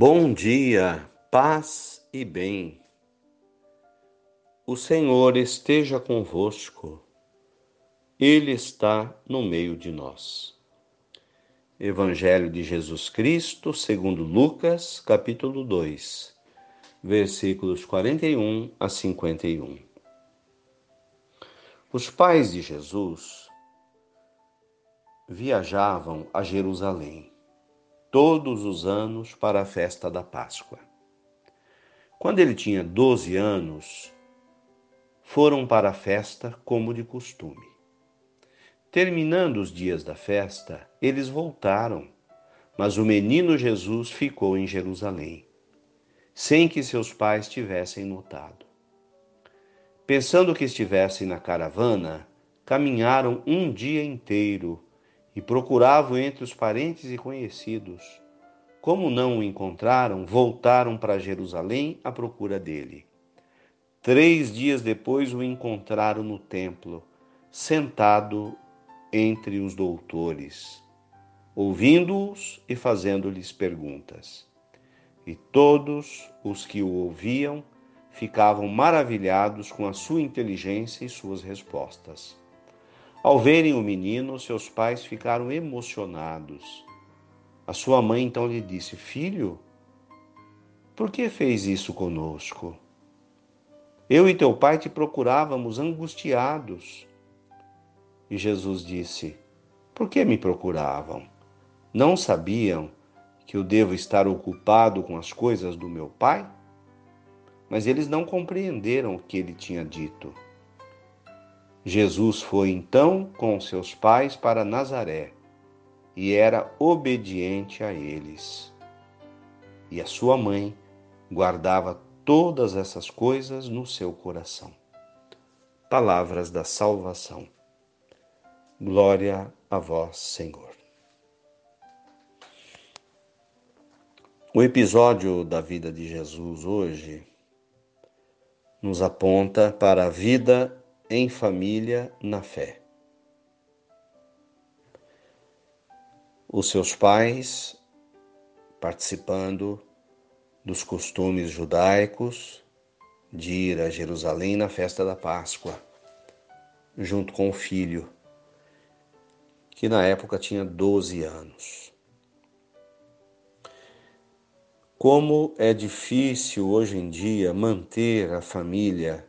Bom dia, paz e bem. O Senhor esteja convosco, Ele está no meio de nós. Evangelho de Jesus Cristo, segundo Lucas, capítulo 2, versículos 41 a 51. Os pais de Jesus viajavam a Jerusalém todos os anos para a festa da Páscoa. Quando ele tinha 12 anos, foram para a festa como de costume. Terminando os dias da festa, eles voltaram, mas o menino Jesus ficou em Jerusalém, sem que seus pais tivessem notado. Pensando que estivessem na caravana, caminharam um dia inteiro e procuravam entre os parentes e conhecidos. Como não o encontraram, voltaram para Jerusalém à procura dele. Três dias depois o encontraram no templo, sentado entre os doutores, ouvindo-os e fazendo-lhes perguntas. E todos os que o ouviam ficavam maravilhados com a sua inteligência e suas respostas. Ao verem o menino, seus pais ficaram emocionados. A sua mãe então lhe disse: Filho, por que fez isso conosco? Eu e teu pai te procurávamos angustiados. E Jesus disse: Por que me procuravam? Não sabiam que eu devo estar ocupado com as coisas do meu pai? Mas eles não compreenderam o que ele tinha dito. Jesus foi então com seus pais para Nazaré e era obediente a eles. E a sua mãe guardava todas essas coisas no seu coração. Palavras da salvação. Glória a vós, Senhor. O episódio da vida de Jesus hoje nos aponta para a vida em família na fé. Os seus pais participando dos costumes judaicos de ir a Jerusalém na festa da Páscoa, junto com o filho, que na época tinha 12 anos. Como é difícil hoje em dia manter a família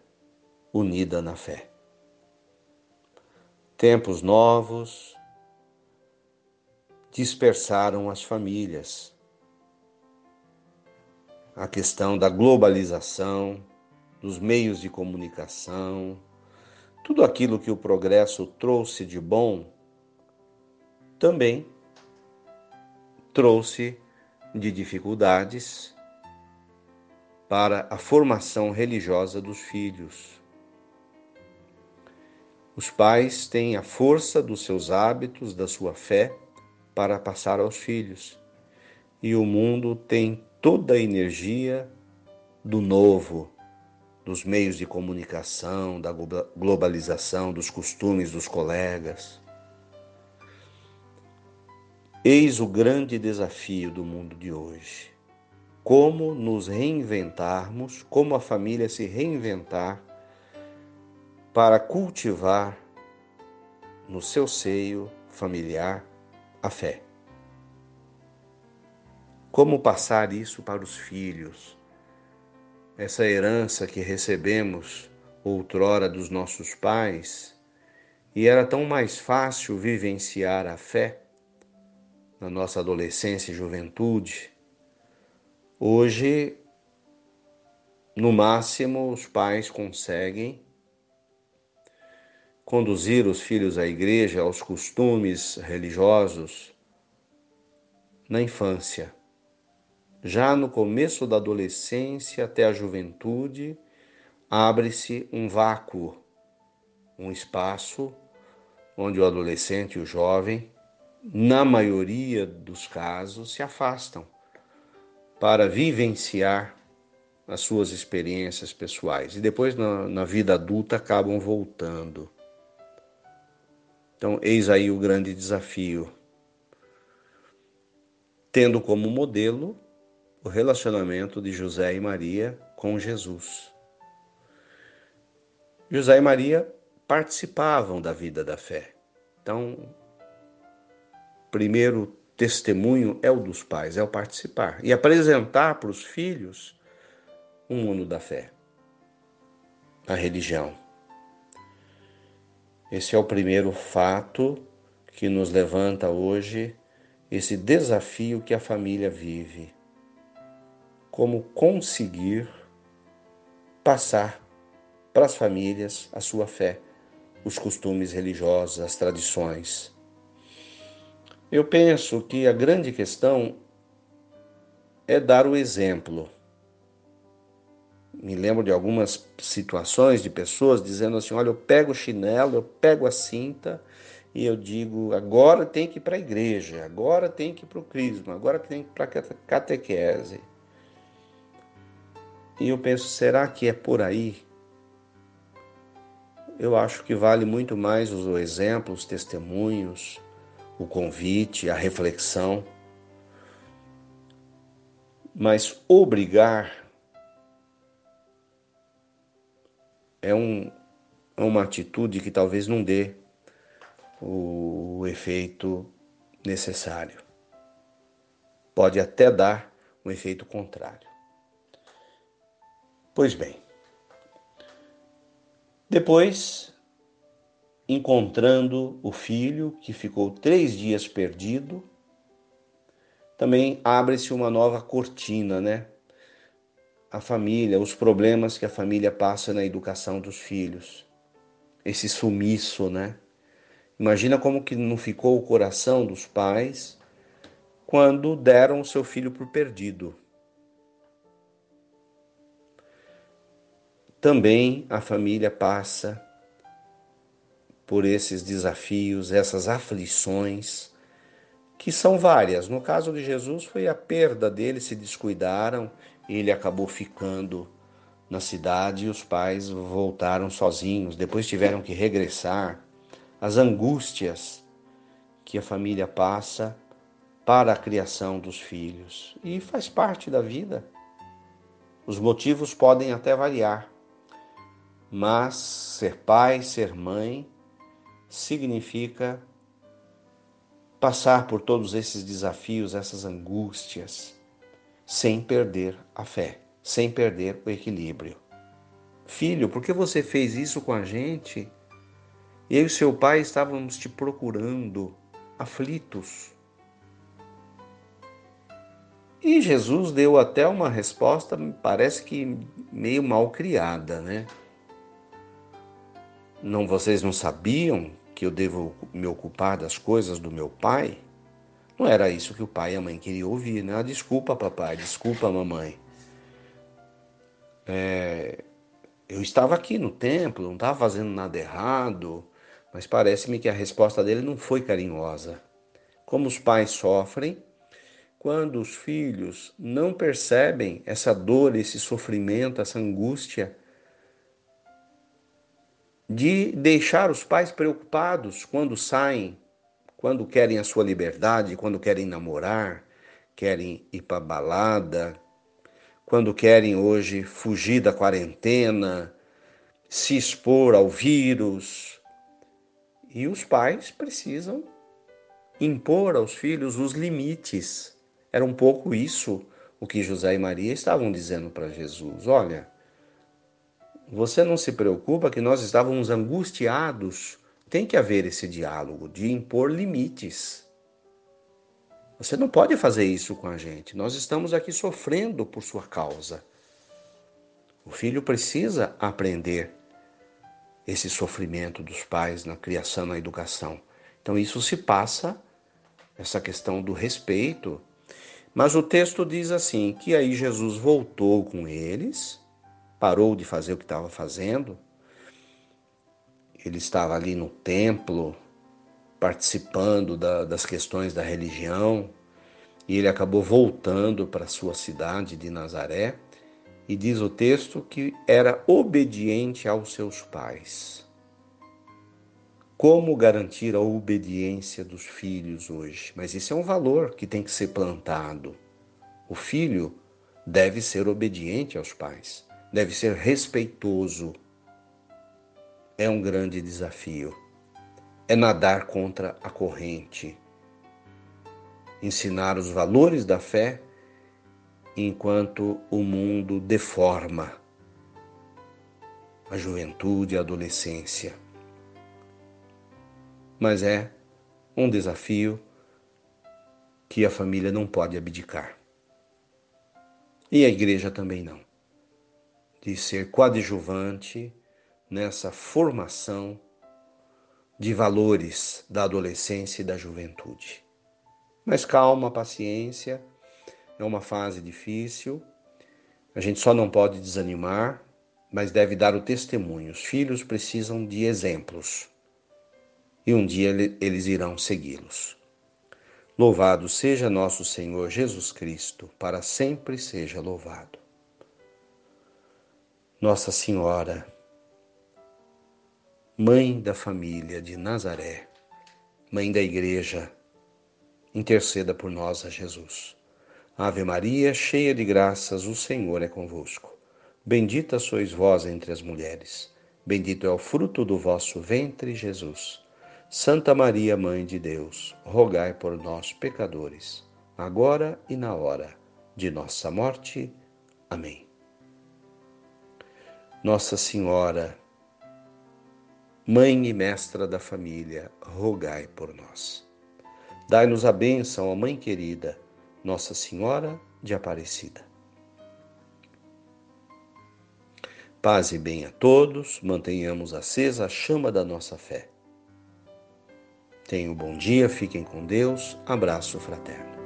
unida na fé tempos novos dispersaram as famílias. A questão da globalização, dos meios de comunicação, tudo aquilo que o progresso trouxe de bom, também trouxe de dificuldades para a formação religiosa dos filhos. Os pais têm a força dos seus hábitos, da sua fé, para passar aos filhos. E o mundo tem toda a energia do novo, dos meios de comunicação, da globalização, dos costumes dos colegas. Eis o grande desafio do mundo de hoje. Como nos reinventarmos, como a família se reinventar para cultivar no seu seio familiar a fé. Como passar isso para os filhos? Essa herança que recebemos outrora dos nossos pais, e era tão mais fácil vivenciar a fé na nossa adolescência e juventude. Hoje, no máximo, os pais conseguem conduzir os filhos à igreja, aos costumes religiosos na infância. Já no começo da adolescência até a juventude, abre-se um vácuo, um espaço onde o adolescente e o jovem, na maioria dos casos, se afastam para vivenciar as suas experiências pessoais e depois na, na vida adulta acabam voltando. Então, eis aí o grande desafio. Tendo como modelo o relacionamento de José e Maria com Jesus. José e Maria participavam da vida da fé. Então, primeiro testemunho é o dos pais, é o participar e apresentar para os filhos o mundo da fé, a religião. Esse é o primeiro fato que nos levanta hoje esse desafio que a família vive. Como conseguir passar para as famílias a sua fé, os costumes religiosos, as tradições. Eu penso que a grande questão é dar o exemplo. Me lembro de algumas situações de pessoas dizendo assim: olha, eu pego o chinelo, eu pego a cinta e eu digo: agora tem que ir para a igreja, agora tem que ir para o crisma, agora tem que ir para a catequese. E eu penso: será que é por aí? Eu acho que vale muito mais os exemplos, os testemunhos, o convite, a reflexão. Mas obrigar é, um, é uma atitude que talvez não dê o, o efeito necessário. Pode até dar um efeito contrário. Pois bem, depois encontrando o filho que ficou três dias perdido, também abre-se uma nova cortina, né? A família, os problemas que a família passa na educação dos filhos, esse sumiço, né? Imagina como que não ficou o coração dos pais quando deram o seu filho por perdido. Também a família passa por esses desafios, essas aflições, que são várias. No caso de Jesus, foi a perda dele, se descuidaram, ele acabou ficando na cidade e os pais voltaram sozinhos, depois tiveram que regressar. As angústias que a família passa para a criação dos filhos. E faz parte da vida. Os motivos podem até variar, mas ser pai, ser mãe, significa passar por todos esses desafios, essas angústias, sem perder a fé, sem perder o equilíbrio. Filho, por que você fez isso com a gente? Eu e seu pai estávamos te procurando, aflitos. E Jesus deu até uma resposta, parece que meio mal criada, né? Não vocês não sabiam que eu devo me ocupar das coisas do meu pai, não era isso que o pai e a mãe queriam ouvir, né? Ah, desculpa, papai, desculpa, mamãe. É, eu estava aqui no templo, não estava fazendo nada errado, mas parece-me que a resposta dele não foi carinhosa. Como os pais sofrem quando os filhos não percebem essa dor, esse sofrimento, essa angústia de deixar os pais preocupados quando saem, quando querem a sua liberdade, quando querem namorar, querem ir para balada, quando querem hoje fugir da quarentena, se expor ao vírus. E os pais precisam impor aos filhos os limites. Era um pouco isso o que José e Maria estavam dizendo para Jesus. Olha, você não se preocupa que nós estávamos angustiados? Tem que haver esse diálogo de impor limites. Você não pode fazer isso com a gente. Nós estamos aqui sofrendo por sua causa. O filho precisa aprender esse sofrimento dos pais na criação, na educação. Então isso se passa essa questão do respeito. Mas o texto diz assim que aí Jesus voltou com eles parou de fazer o que estava fazendo. Ele estava ali no templo, participando da, das questões da religião, e ele acabou voltando para sua cidade de Nazaré. E diz o texto que era obediente aos seus pais. Como garantir a obediência dos filhos hoje? Mas isso é um valor que tem que ser plantado. O filho deve ser obediente aos pais, deve ser respeitoso. É um grande desafio. É nadar contra a corrente. Ensinar os valores da fé enquanto o mundo deforma a juventude a adolescência. Mas é um desafio que a família não pode abdicar. E a igreja também não. De ser coadjuvante nessa formação de valores da adolescência e da juventude. Mas calma, paciência, é uma fase difícil. A gente só não pode desanimar, mas deve dar o testemunho. Os filhos precisam de exemplos e um dia eles irão segui-los. Louvado seja nosso Senhor Jesus Cristo, para sempre seja louvado. Nossa Senhora, Mãe da família de Nazaré, Mãe da Igreja, interceda por nós a Jesus. Ave Maria, cheia de graças, o Senhor é convosco. Bendita sois vós entre as mulheres, bendito é o fruto do vosso ventre, Jesus. Santa Maria, Mãe de Deus, rogai por nós, pecadores, agora e na hora de nossa morte. Amém. Nossa Senhora, Mãe e Mestra da família, rogai por nós. Dai-nos a bênção, ó Mãe querida, Nossa Senhora de Aparecida. Paz e bem a todos, mantenhamos acesa a chama da nossa fé Tenham um bom dia, fiquem com Deus. Abraço fraterno.